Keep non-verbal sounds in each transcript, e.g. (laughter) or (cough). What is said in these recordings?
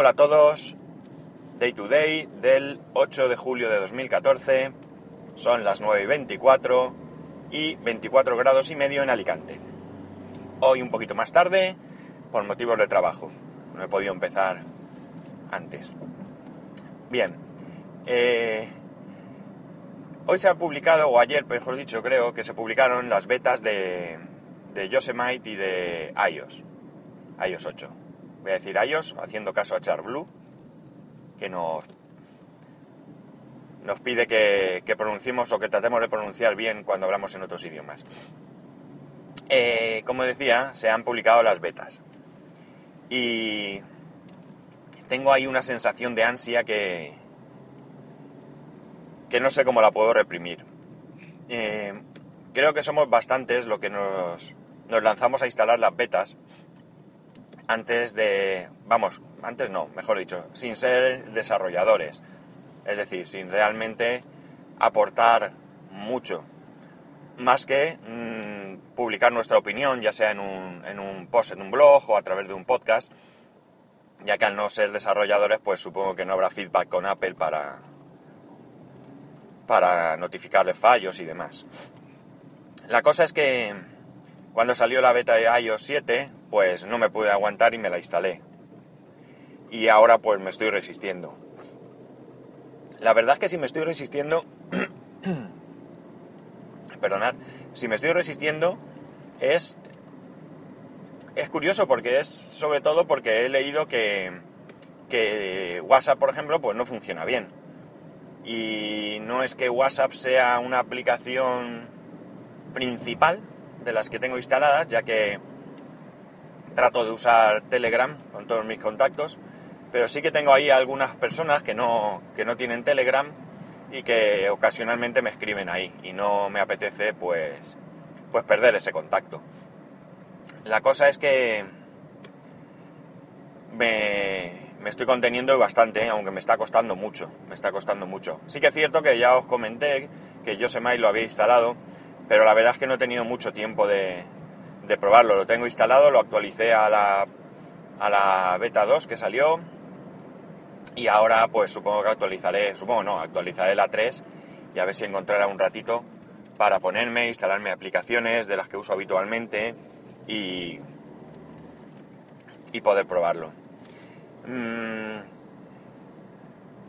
Hola a todos, Day to Day del 8 de julio de 2014, son las 9 y 24 y 24 grados y medio en Alicante. Hoy un poquito más tarde por motivos de trabajo, no he podido empezar antes. Bien, eh, hoy se ha publicado, o ayer mejor dicho creo, que se publicaron las betas de, de Yosemite y de iOS, iOS 8 voy a decir iOS, haciendo caso a Charblue, que nos, nos pide que, pronunciemos o que tratemos de pronunciar bien cuando hablamos en otros idiomas. Eh, como decía, se han publicado las betas. Y tengo ahí una sensación de ansia que, que no sé cómo la puedo reprimir. Eh, creo que somos bastantes lo que nos, nos lanzamos a instalar las betas antes de, vamos, antes no, mejor dicho, sin ser desarrolladores. Es decir, sin realmente aportar mucho. Más que mm, publicar nuestra opinión, ya sea en un, en un post en un blog o a través de un podcast, ya que al no ser desarrolladores, pues supongo que no habrá feedback con Apple para, para notificarles fallos y demás. La cosa es que cuando salió la beta de iOS 7, pues no me pude aguantar y me la instalé. Y ahora pues me estoy resistiendo. La verdad es que si me estoy resistiendo... (clears throat) perdonad, si me estoy resistiendo es... Es curioso porque es sobre todo porque he leído que, que WhatsApp, por ejemplo, pues no funciona bien. Y no es que WhatsApp sea una aplicación principal de las que tengo instaladas, ya que trato de usar Telegram con todos mis contactos, pero sí que tengo ahí algunas personas que no, que no tienen Telegram y que ocasionalmente me escriben ahí y no me apetece pues, pues perder ese contacto. La cosa es que me, me estoy conteniendo bastante, aunque me está costando mucho, me está costando mucho. Sí que es cierto que ya os comenté que Yosemite lo había instalado, pero la verdad es que no he tenido mucho tiempo de, de probarlo. Lo tengo instalado, lo actualicé a la, a la beta 2 que salió y ahora pues supongo que actualizaré, supongo no, actualizaré la 3 y a ver si encontrará un ratito para ponerme, instalarme aplicaciones de las que uso habitualmente y, y poder probarlo. Mm,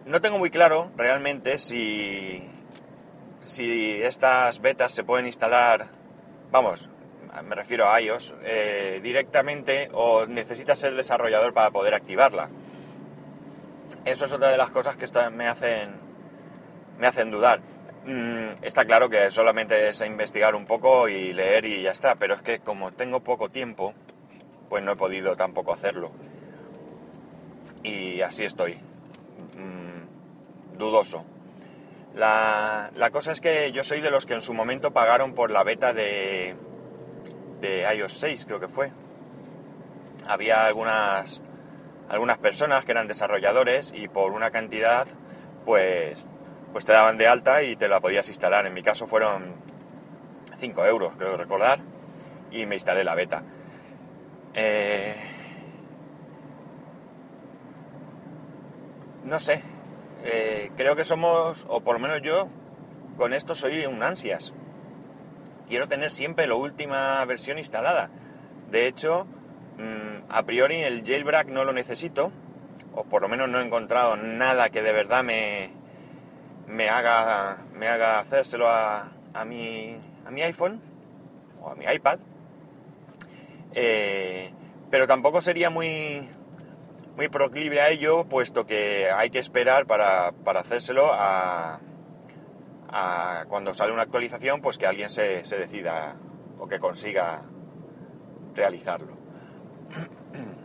no tengo muy claro realmente si, si estas betas se pueden instalar, vamos, me refiero a iOS, eh, directamente o necesitas ser desarrollador para poder activarla. Eso es otra de las cosas que me hacen, me hacen dudar. Mm, está claro que solamente es investigar un poco y leer y ya está, pero es que como tengo poco tiempo, pues no he podido tampoco hacerlo. Y así estoy, mm, dudoso. La, la cosa es que yo soy de los que en su momento pagaron por la beta de, de iOS 6, creo que fue. Había algunas, algunas personas que eran desarrolladores y por una cantidad, pues, pues te daban de alta y te la podías instalar. En mi caso fueron 5 euros, creo recordar, y me instalé la beta. Eh, no sé, eh, creo que somos, o por lo menos yo, con esto soy un ansias quiero tener siempre la última versión instalada. De hecho, mm, a priori el jailbreak no lo necesito, o por lo menos no he encontrado nada que de verdad me, me, haga, me haga hacérselo a, a, mi, a mi iPhone o a mi iPad. Eh, pero tampoco sería muy, muy proclive a ello, puesto que hay que esperar para, para hacérselo a, cuando sale una actualización, pues que alguien se, decida o que consiga realizarlo. (clears throat)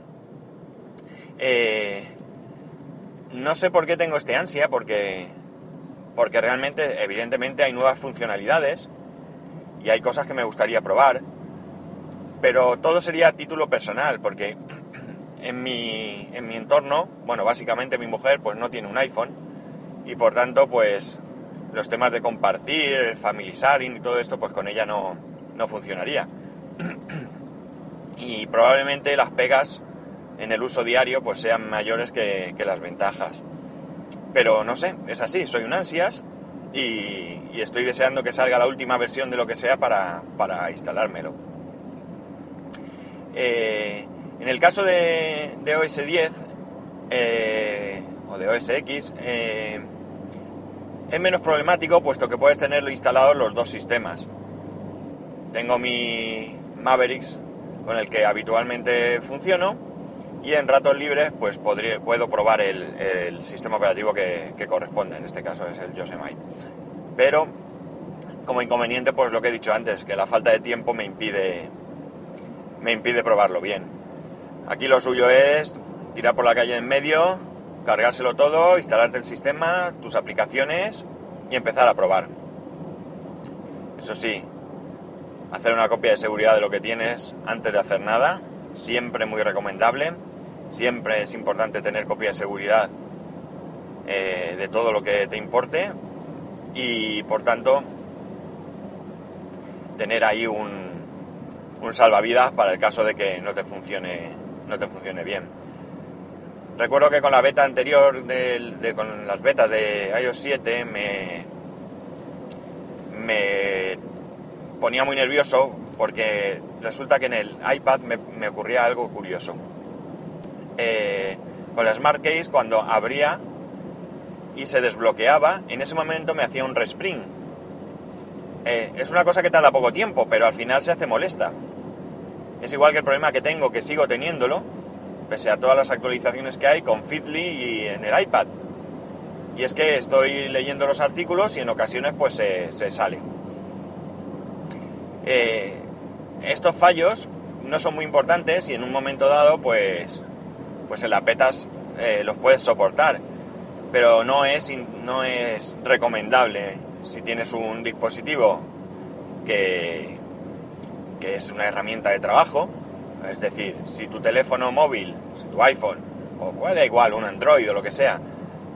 Eh, no sé por qué tengo este ansia, porque, porque realmente, evidentemente, hay nuevas funcionalidades y hay cosas que me gustaría probar, pero todo sería a título personal, porque (clears throat) en mi, en mi entorno, bueno, básicamente mi mujer pues no tiene un iPhone y por tanto pues los temas de compartir, family sharing y todo esto, pues con ella no, funcionaría. y probablemente las pegas en el uso diario pues sean mayores que, las ventajas. Pero no sé, es así, soy un ansias y, estoy deseando que salga la última versión de lo que sea para, instalármelo. Eh, en el caso de, OS 10 eh, o de OS X, eh, es menos problemático puesto que puedes tenerlo instalado en los dos sistemas. Tengo mi Mavericks con el que habitualmente funciono y en ratos libres pues podría, puedo probar el, sistema operativo que, corresponde, en este caso es el Yosemite. Pero como inconveniente pues lo que he dicho antes, que la falta de tiempo me impide, me impide probarlo bien. Aquí lo suyo es tirar por la calle en medio, cargárselo todo, instalarte el sistema, tus aplicaciones y empezar a probar. Eso sí, hacer una copia de seguridad de lo que tienes antes de hacer nada, siempre muy recomendable. Siempre es importante tener copia de seguridad eh, de todo lo que te importe y por tanto tener ahí un, un salvavidas para el caso de que no te funcione no te funcione bien. Recuerdo que con la beta anterior, de, con las betas de iOS 7, me, me ponía muy nervioso porque resulta que en el iPad me, ocurría algo curioso. Eh, con la Smart Case, cuando abría y se desbloqueaba, en ese momento me hacía un respring. Eh, es una cosa que tarda poco tiempo, pero al final se hace molesta. Es igual que el problema que tengo, que sigo teniéndolo, pese a todas las actualizaciones que hay con Fitly y en el iPad. Y es que estoy leyendo los artículos y en ocasiones pues se, sale. Eh, estos fallos no son muy importantes y en un momento dado pues, pues en las eh, los puedes soportar. Pero no es, no es recomendable si tienes un dispositivo que, que es una herramienta de trabajo. Es decir, si tu teléfono móvil, si tu iPhone, o da igual, un Android o lo que sea,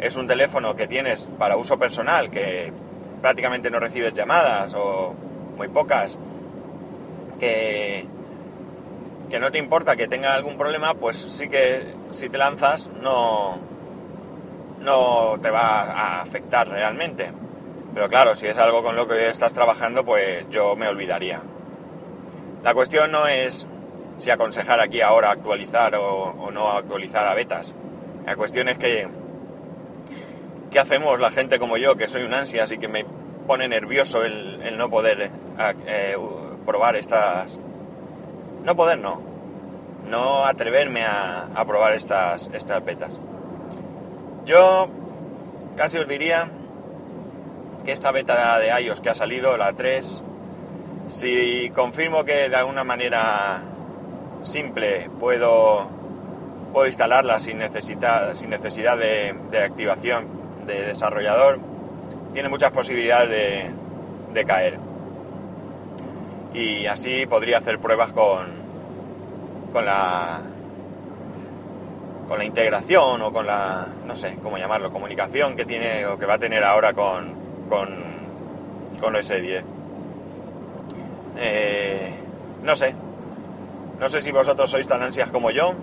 es un teléfono que tienes para uso personal, que prácticamente no recibes llamadas o muy pocas, que, que no te importa que tenga algún problema, pues sí que si te lanzas no, no te va a afectar realmente. Pero claro, si es algo con lo que estás trabajando, pues yo me olvidaría. La cuestión no es si aconsejar aquí ahora actualizar o, no actualizar a betas. La cuestión es que ¿qué hacemos la gente como yo, que soy un ansia, así que me pone nervioso el, no poder eh, eh, probar estas... No poder, no. No atreverme a, a probar estas, estas betas. Yo casi os diría que esta beta de iOS que ha salido, la 3, si confirmo que de alguna manera simple puedo, puedo instalarla sin, necesidad, sin necesidad de, activación de desarrollador, tiene muchas posibilidades de, caer. Y así podría hacer pruebas con, con la con la integración o con la, no sé cómo llamarlo, comunicación que tiene o que va a tener ahora con, con, con S10. Eh, no sé. No sé si vosotros sois tan ansias como yo.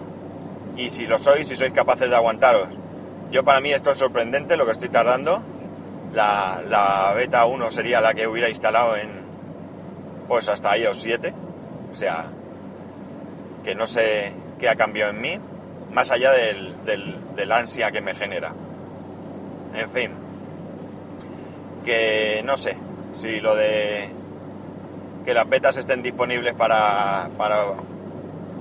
Y si lo sois, si sois capaces de aguantaros. Yo para mí esto es sorprendente lo que estoy tardando. La, beta 1 sería la que hubiera instalado en. Pues hasta iOS 7. O sea. Que no sé qué ha cambiado en mí. Más allá del, del, del ansia que me genera. En fin. Que no sé. Si lo de que las betas estén disponibles para,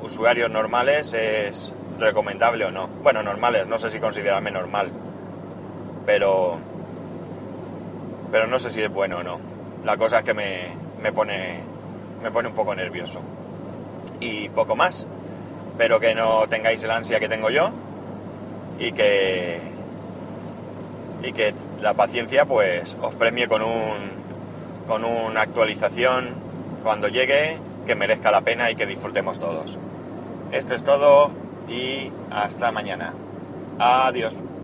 usuarios normales es recomendable o no. Bueno, normales, no sé si considerarme normal, pero, pero no sé si es bueno o no. La cosa es que me, me, pone, me pone un poco nervioso. Y poco más. Espero que no tengáis el ansia que tengo yo y que, y que la paciencia pues os premie con un con una actualización cuando llegue que merezca la pena y que disfrutemos todos. Esto es todo y hasta mañana. Adiós.